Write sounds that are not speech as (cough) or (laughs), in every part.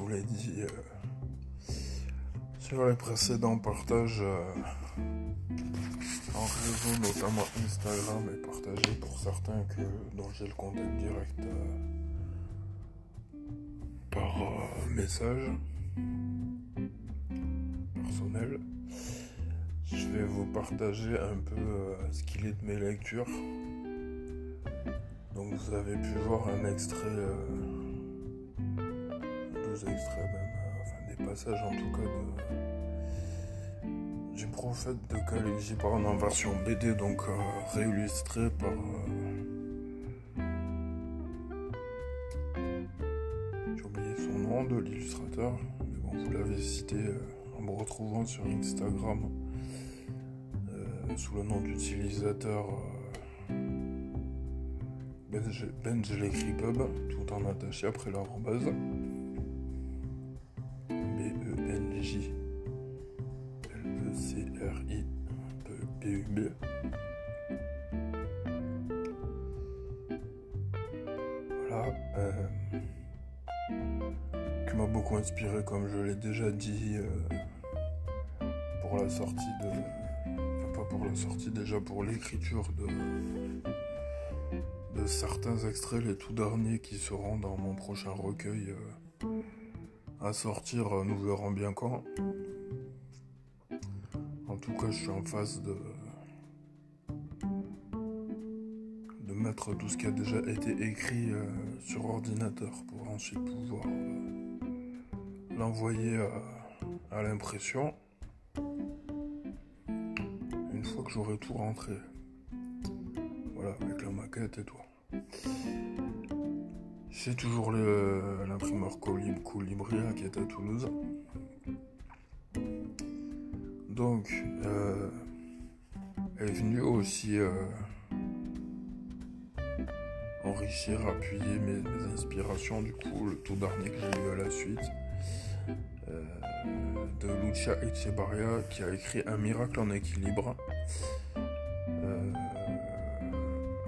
vous l'ai dit euh, sur les précédents partages euh, en réseau, notamment Instagram, et partagé pour certains que, dont j'ai le contact direct euh, par message personnel. Je vais vous partager un peu ce qu'il est de mes lectures. Donc vous avez pu voir un extrait extraits même, euh, enfin des passages en tout cas de, du prophète de Khalil Gibran en version BD, donc euh, réillustré par. Euh, j'ai oublié son nom de l'illustrateur, mais bon, vous l'avez cité en me retrouvant sur Instagram sous le nom d'utilisateur. Benjelekri Pub, tout en attaché après l'arrobase. Voilà. Euh, qui m'a beaucoup inspiré, comme je l'ai déjà dit, euh, pour la sortie de. Pas pour la sortie, déjà pour l'écriture de. de certains extraits, les tout derniers qui seront dans mon prochain recueil euh, à sortir, nous verrons bien quand. En tout cas, je suis en face de tout ce qui a déjà été écrit euh, sur ordinateur pour ensuite pouvoir euh, l'envoyer à, l'impression une fois que j'aurai tout rentré. Voilà, avec la maquette et tout. C'est toujours l'imprimeur Colibria qui est à Toulouse. Donc, euh, est venu aussi enrichir, appuyer mes, inspirations. Du coup, le tout dernier que j'ai lu à la suite euh, de Lucia Echebarria qui a écrit Un miracle en équilibre. Euh,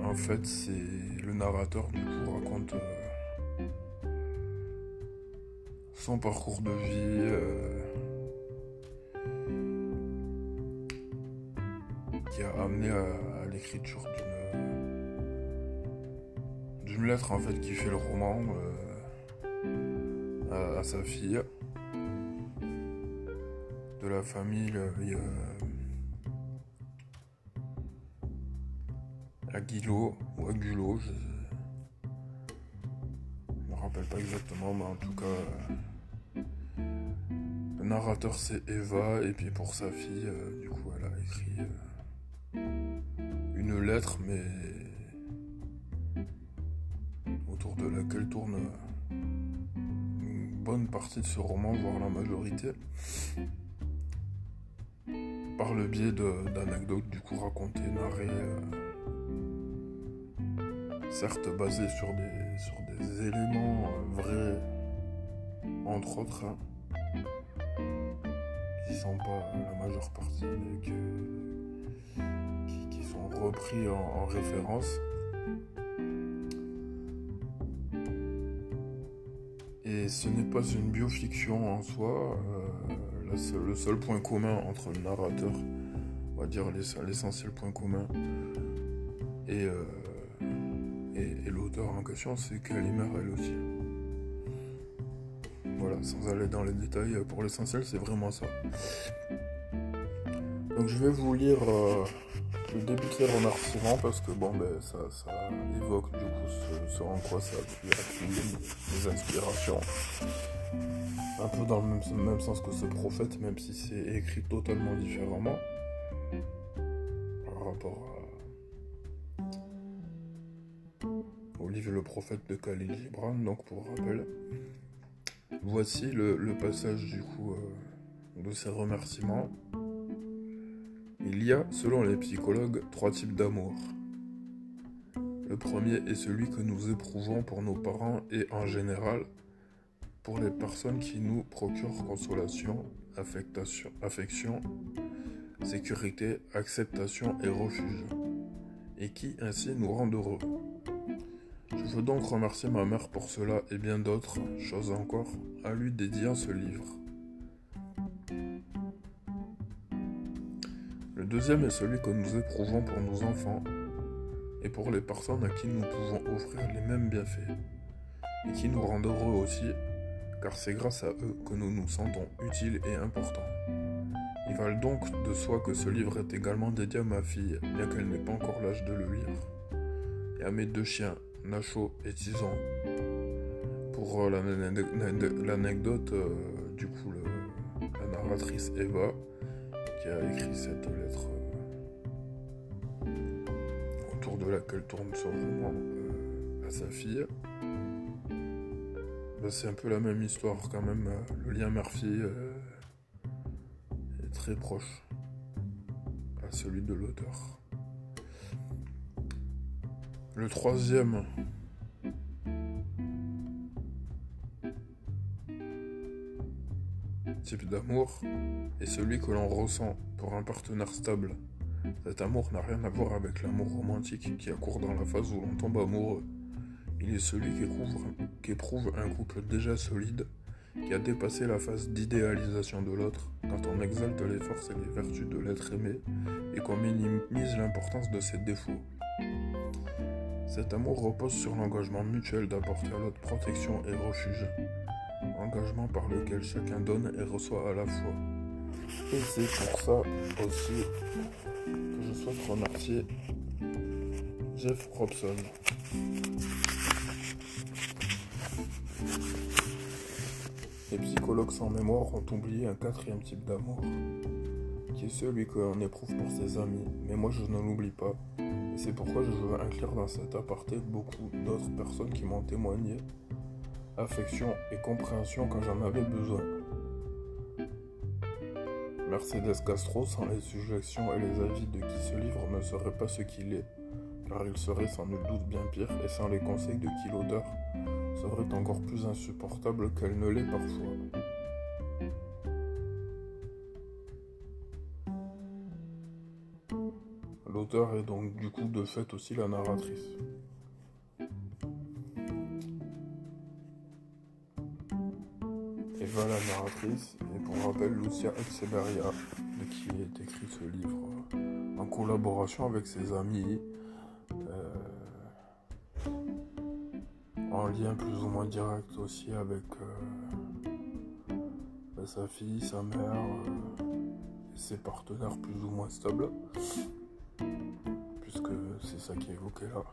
en fait, c'est le narrateur du coup raconte euh, son parcours de vie. qui a amené à l'écriture une lettre en fait qui fait le roman euh, à, sa fille de la famille euh, Aguilo ou Agulo, je ne me rappelle pas exactement, mais en tout cas, euh, le narrateur c'est Eva, et puis pour sa fille, du coup, elle a écrit une lettre, mais laquelle tourne une bonne partie de ce roman, voire la majorité, par le biais d'anecdotes du coup racontées, narrées, euh, certes basées sur des, sur des éléments euh, vrais, entre autres, hein, qui sont pas la majeure partie, mais qui, sont repris en référence. Et ce n'est pas une biofiction en soi. Euh, le seul point commun entre le narrateur, on va dire l'essentiel point commun, euh, et, l'auteur en question, c'est Kalimar elle aussi. Voilà, sans aller dans les détails, pour l'essentiel, c'est vraiment ça. Donc je vais vous lire euh, le début de ces remerciements parce que bon ben ça, évoque du ce, en quoi ça a les inspirations. Un peu dans le même, sens que ce prophète, même si c'est écrit totalement différemment par rapport au livre Le prophète de Khalil Gibran. Donc pour rappel, voici le, passage du coup euh, de ces remerciements. Il y a, selon les psychologues, trois types d'amour. Le premier est celui que nous éprouvons pour nos parents et en général pour les personnes qui nous procurent consolation, affection, sécurité, acceptation et refuge, et qui ainsi nous rendent heureux. Je veux donc remercier ma mère pour cela et bien d'autres choses encore à lui dédiant ce livre. Le deuxième est celui que nous éprouvons pour nos enfants et pour les personnes à qui nous pouvons offrir les mêmes bienfaits et qui nous rendent heureux aussi, car c'est grâce à eux que nous nous sentons utiles et importants. Il va donc de soi que ce livre est également dédié à ma fille, bien qu'elle n'ait pas encore l'âge de le lire, et à mes deux chiens, Nacho et Tison. Pour euh, l'anecdote, euh, du coup, la narratrice Eva, qui a écrit cette lettre euh, laquelle tourne son roman à sa fille, bah, c'est un peu la même histoire quand même. Le lien mère-fille est très proche à celui de l'auteur. Le troisième type d'amour est celui que l'on ressent pour un partenaire stable. Cet amour n'a rien à voir avec l'amour romantique qui accourt dans la phase où l'on tombe amoureux. Il est celui qui éprouve, un couple déjà solide, qui a dépassé la phase d'idéalisation de l'autre, quand on exalte les forces et les vertus de l'être aimé et qu'on minimise l'importance de ses défauts. Cet amour repose sur l'engagement mutuel d'apporter à l'autre protection et refuge. Engagement par lequel chacun donne et reçoit à la fois. Et c'est pour ça aussi je souhaite remercier Jeff Robson. Les psychologues sans mémoire ont oublié un quatrième type d'amour, qui est celui que l'on éprouve pour ses amis, mais moi je ne l'oublie pas. Et c'est pourquoi je veux inclure dans cet aparté beaucoup d'autres personnes qui m'ont témoigné affection et compréhension quand j'en avais besoin. Mercedes Castro, sans les suggestions et les avis de qui ce livre ne serait pas ce qu'il est, car il serait sans nul doute bien pire, et sans les conseils de qui l'auteur serait encore plus insupportable qu'elle ne l'est parfois. L'auteur est donc du coup de fait aussi la narratrice. Eva la narratrice, et pour rappel Lucia de qui est écrit ce livre en collaboration avec ses amis, euh, en lien plus ou moins direct aussi avec euh, bah, sa fille, sa mère euh, et ses partenaires plus ou moins stables c'est ça qui est évoqué là.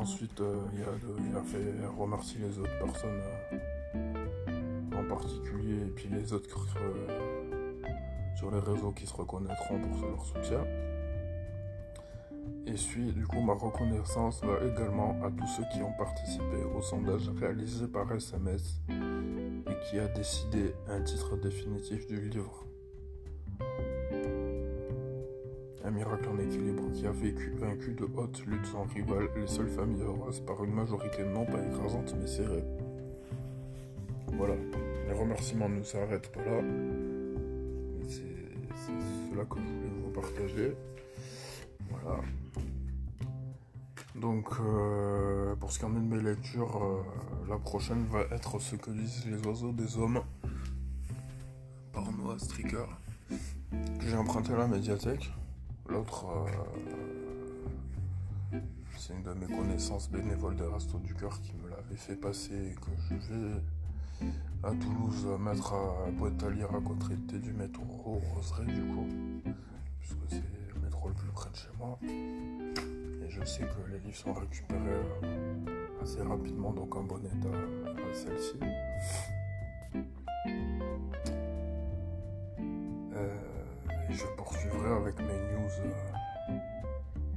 Ensuite, euh, il, a fait remercier les autres personnes euh, en particulier et puis les autres euh, sur les réseaux qui se reconnaîtront pour leur soutien. Et suit du coup ma reconnaissance va également à tous ceux qui ont participé au sondage réalisé par SMS et qui a décidé un titre définitif du livre. Miracle en équilibre qui a vécu, vaincu de hautes luttes sans rival les seules familles heureuses par une majorité non pas écrasante mais serrée. Voilà, les remerciements ne s'arrêtent pas là. C'est cela que je voulais vous partager. Voilà. Donc, euh, pour ce qui en est de mes lectures, euh, la prochaine va être Ce que disent les oiseaux des hommes par Noah Stricker, que j'ai emprunté à la médiathèque. L'autre, euh, c'est une de mes connaissances bénévoles des Restos du Cœur qui me l'avait fait passer et que je vais à Toulouse mettre à boîte à lire à côté du métro Roseraie du coup, puisque c'est le métro le plus près de chez moi. Et je sais que les livres sont récupérés euh, assez rapidement, donc en bon état à celle-ci. je poursuivrai avec mes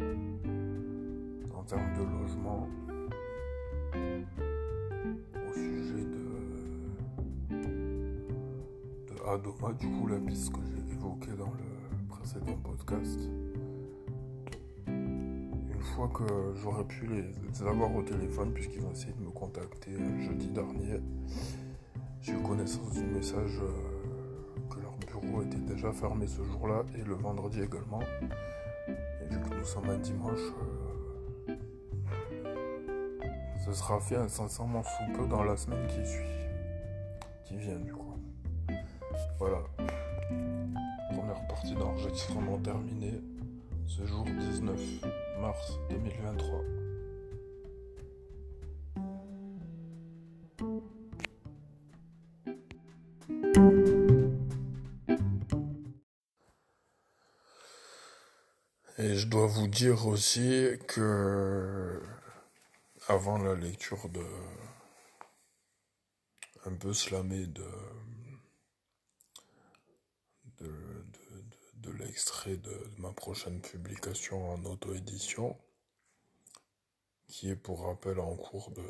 euh, en termes de logement au sujet de, Adoma, du coup la piste que j'ai évoquée dans le précédent podcast. Une fois que j'aurai pu les avoir au téléphone, puisqu'ils ont essayé de me contacter jeudi dernier, j'ai eu connaissance du message. Déjà fermé ce jour-là et le vendredi également. Et vu que nous sommes un dimanche, euh, ce sera fait incessamment sous peu dans la semaine qui suit, qui vient du coup. Voilà. Première partie d'enregistrement terminée ce jour 19 mars 2023. Dois vous dire aussi que avant la lecture de un peu slamé de de, l'extrait de, ma prochaine publication en auto-édition, qui est pour rappel en cours de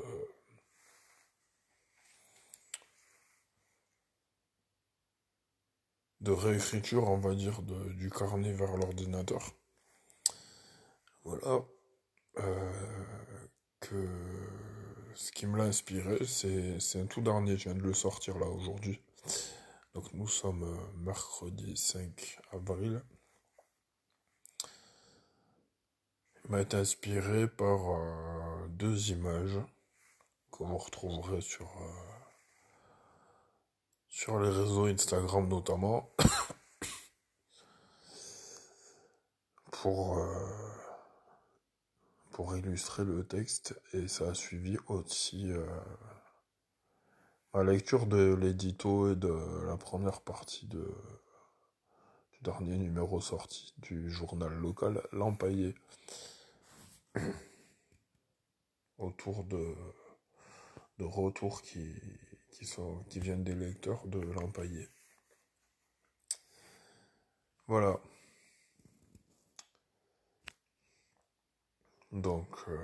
de réécriture, on va dire, du carnet vers l'ordinateur. Voilà. Euh, que ce qui me l'a inspiré, c'est un tout dernier, je viens de le sortir là aujourd'hui. Donc nous sommes euh, mercredi 5 avril. Il m'a été inspiré par euh, deux images que vous retrouverez sur, sur les réseaux Instagram notamment. (coughs) pour pour illustrer le texte et ça a suivi aussi euh, ma lecture de l'édito et de la première partie de, du dernier numéro sorti du journal local L'Empaillé (clears throat) autour de, de retours qui, qui, sont, qui viennent des lecteurs de L'Empaillé. Voilà. Donc, euh,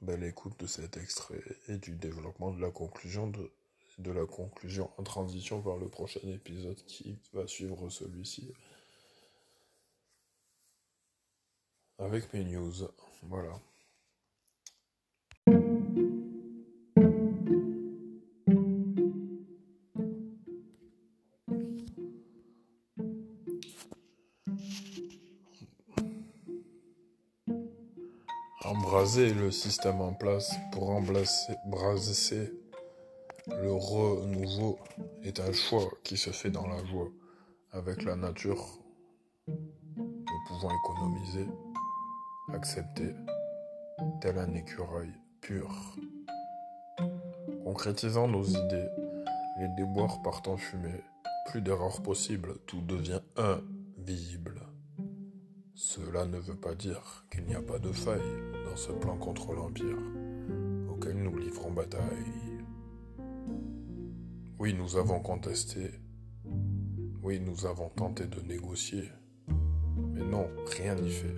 belle écoute de cet extrait et du développement de la conclusion de, de la conclusion en transition vers le prochain épisode qui va suivre celui-ci. Avec mes news. Voilà. Embraser le système en place pour embrasser le renouveau est un choix qui se fait dans la joie. Avec la nature, nous pouvons économiser, accepter, tel un écureuil pur. Concrétisant nos idées, les déboires partent en fumée, plus d'erreurs possibles, tout devient invisible. Cela ne veut pas dire qu'il n'y a pas de faille dans ce plan contre l'Empire auquel nous livrons bataille. Oui, nous avons contesté. Oui, nous avons tenté de négocier. Mais non, rien n'y fait.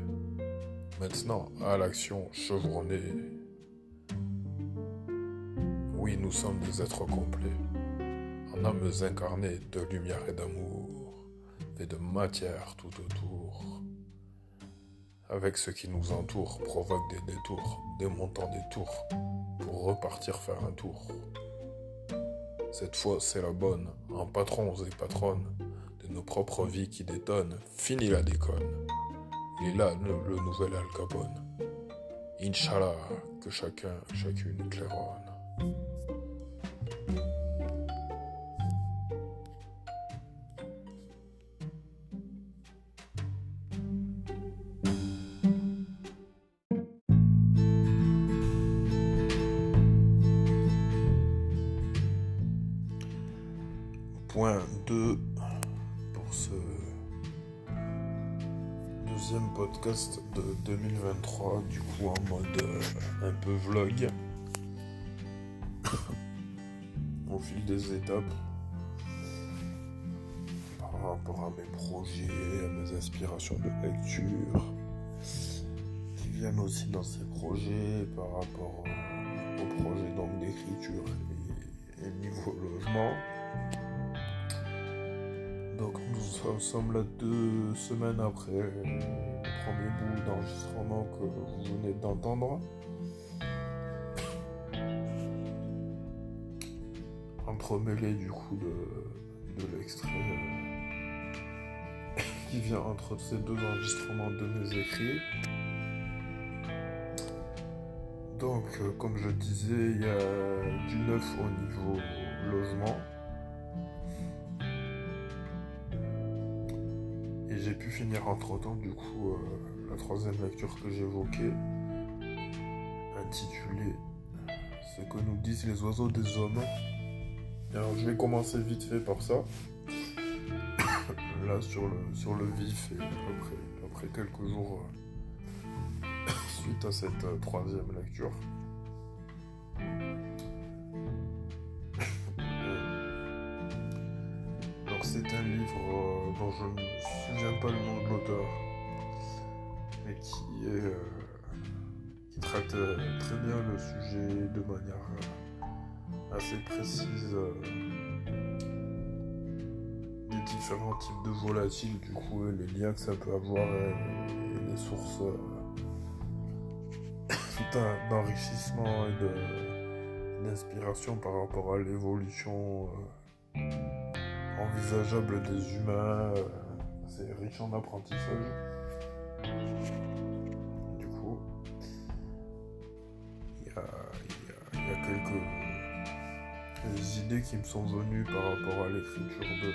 Maintenant, à l'action chevronnée. Oui, nous sommes des êtres complets, en âmes incarnées de lumière et d'amour, et de matière tout autour avec ce qui nous entoure, provoque des détours, démontant des tours, pour repartir faire un tour. Cette fois, c'est la bonne, en patrons et patronnes de nos propres vies qui détonnent. Fini la déconne. Il là le, nouvel Al Capone. Inch'Allah, que chacun, chacune claironne. De 2023, du coup en mode euh, un peu vlog. (coughs) Au fil des étapes, par rapport à mes projets, à mes inspirations de lecture, qui viennent aussi dans ces projets par rapport au projet d'écriture et, niveau logement. Donc nous sommes là deux semaines après le d'enregistrement que vous venez d'entendre. Entremêlé du coup de, l'extrait (laughs) qui vient entre ces deux enregistrements de mes écrits. Donc, euh, comme je disais, il y a du neuf au niveau logement. Finir entre temps, du coup, euh, la troisième lecture que j'évoquais, intitulée Ce que nous disent les oiseaux des hommes. Alors, je vais commencer vite fait par ça. Là, sur le, sur le vif, et après, après quelques jours euh, (coughs) suite à cette euh, troisième lecture. (coughs) Donc, c'est un livre pas le nom de l'auteur, mais qui est. euh, qui traite euh, très bien le sujet de manière euh, assez précise des différents types de volatiles, du coup, et les liens que ça peut avoir et, et les sources (coughs) d'enrichissement et d'inspiration par rapport à l'évolution envisageable des humains. C'est riche en apprentissage. Du coup, il y a, quelques idées qui me sont venues par rapport à l'écriture de.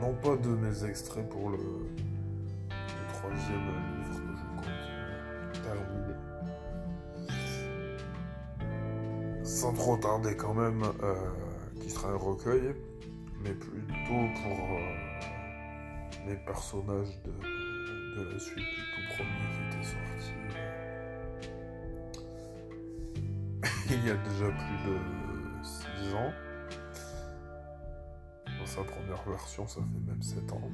(coughs) non pas de mes extraits pour le, troisième livre que je compte terminer. Sans trop tarder quand même, euh, qui sera un recueil, mais plutôt pour euh, les personnages de, de la suite du tout premier qui était sorti. (laughs) il y a déjà plus de 6 ans. Dans sa première version, ça fait même 7 ans.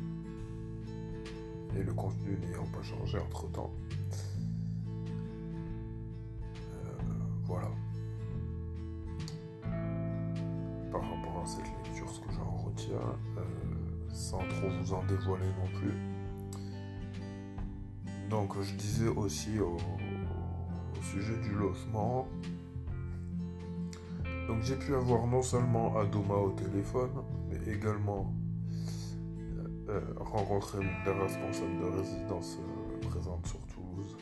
Et le contenu n'ayant pas changé entre temps. voilà. Par rapport à cette euh, sans trop vous en dévoiler non plus. Donc, je disais aussi au, sujet du logement. Donc j'ai pu avoir non seulement Adoma au téléphone, mais également euh, rencontrer l'une des responsables de résidence euh, présente sur Toulouse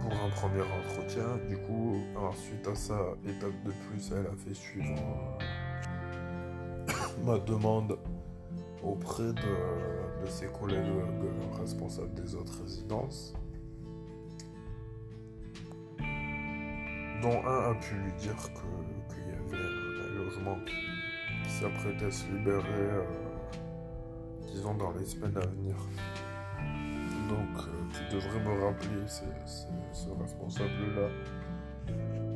pour un premier entretien. Du coup, ensuite à ça, étape de plus, elle a fait suivre euh, ma demande auprès de, ses collègues responsables des autres résidences. dont un a pu lui dire qu'il y avait un, logement qui, s'apprêtait à se libérer, euh, disons, dans les semaines à venir. Donc, euh, tu devrais me rappeler ce responsable-là.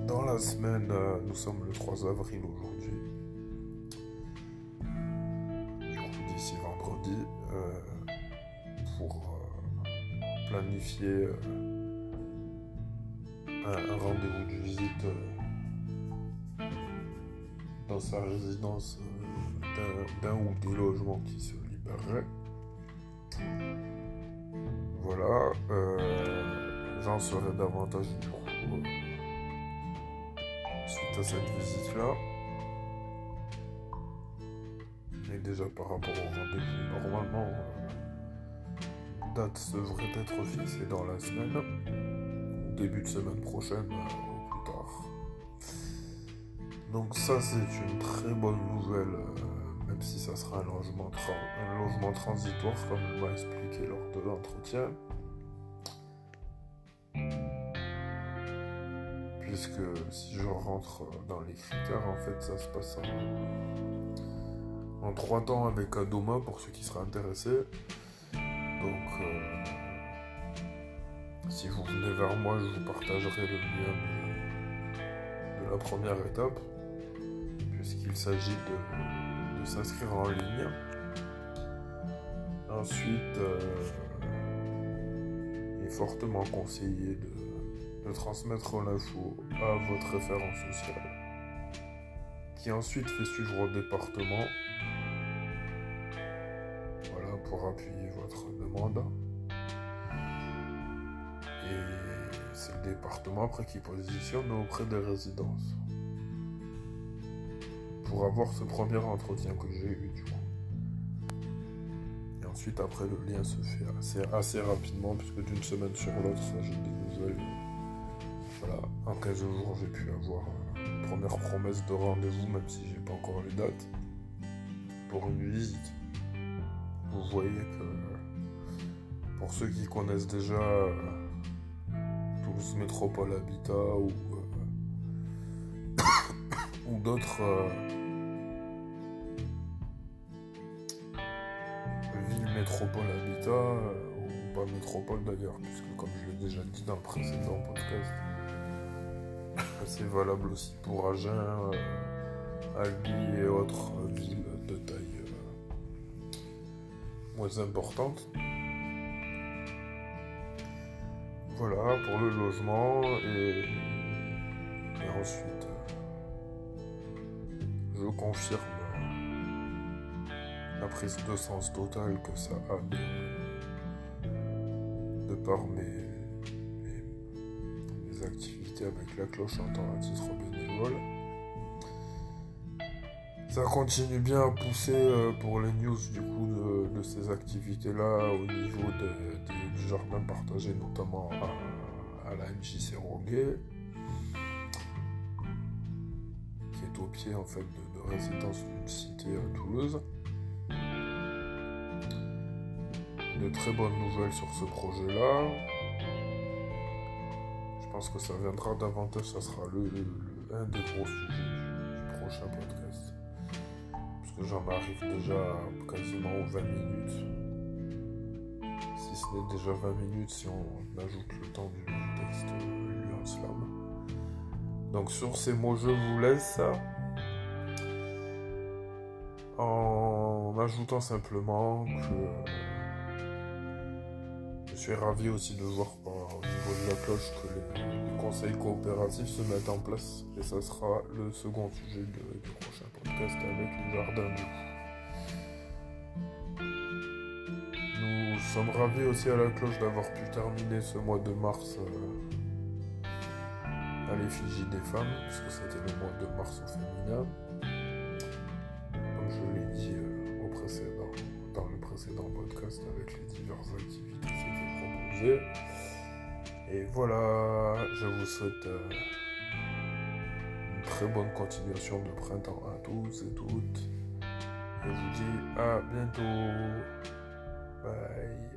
Dans la semaine, euh, nous sommes le 3 avril aujourd'hui. Euh, un, rendez-vous de visite euh, dans sa résidence euh, d'un ou des logements qui se libéreraient. Voilà, j'en saurai davantage du coup suite à cette visite-là. Et déjà par rapport au rendez-vous, normalement, date devrait être fixée dans la semaine début de semaine prochaine euh, au plus tard. Donc ça c'est une très bonne nouvelle, euh, même si ça sera un logement, tra- un logement transitoire comme on m'a expliqué lors de l'entretien. Puisque si je rentre dans les critères, en fait ça se passe en, en trois temps avec Adoma pour ceux qui seraient intéressés. Donc si vous venez vers moi, je vous partagerai le lien de, la première étape, puisqu'il s'agit de, s'inscrire en ligne. Ensuite, euh, il est fortement conseillé de, de transmettre l'info à votre référent social, qui ensuite fait suivre au département, voilà, pour appuyer votre demande. Département après qui positionne auprès des résidences. Pour avoir ce premier entretien que j'ai eu du coup. ensuite, après, le lien se fait assez, assez rapidement, puisque d'une semaine sur l'autre, j'ai des nouvelles. Voilà, en 15 jours, j'ai pu avoir une première promesse de rendez-vous, même si j'ai pas encore les dates, pour une visite. Vous voyez que pour ceux qui connaissent déjà euh, Toulouse Métropole Habitat ou, euh, (coughs) d'autres. Euh, métropole habitat, euh, ou pas métropole d'ailleurs, puisque comme je l'ai déjà dit dans le précédent podcast, (coughs) c'est valable aussi pour Agen, Albi et autres villes de taille moins importante. Voilà pour le logement et, ensuite je confirme la prise de sens totale que ça a de, par mes, activités avec la cloche en tant à titre bénévole. Ça continue bien à pousser euh, pour les news du coup de, ces activités-là au niveau du jardin partagé, notamment à, la MJC Roguet, qui est au pied en fait de, de résidence d'une cité à Toulouse. de très bonnes nouvelles sur ce projet-là. Je pense que ça viendra davantage, ça sera le, un des gros sujets du, prochain podcast. J'en arrive déjà quasiment aux 20 minutes. Si ce n'est déjà 20 minutes si on ajoute le temps du, texte lu en slam. Donc sur ces mots, je vous laisse. En ajoutant simplement que je suis ravi aussi de voir au niveau de la cloche que les, conseils coopératifs se mettent en place. Et ça sera le second sujet du prochain podcast avec les jardins du Nous sommes ravis aussi à la cloche d'avoir pu terminer ce mois de mars euh, à l'effigie des femmes, puisque c'était le mois de mars au féminin. Et voilà, je vous souhaite euh, une très bonne continuation de printemps à tous et toutes. Je vous dis à bientôt. Bye.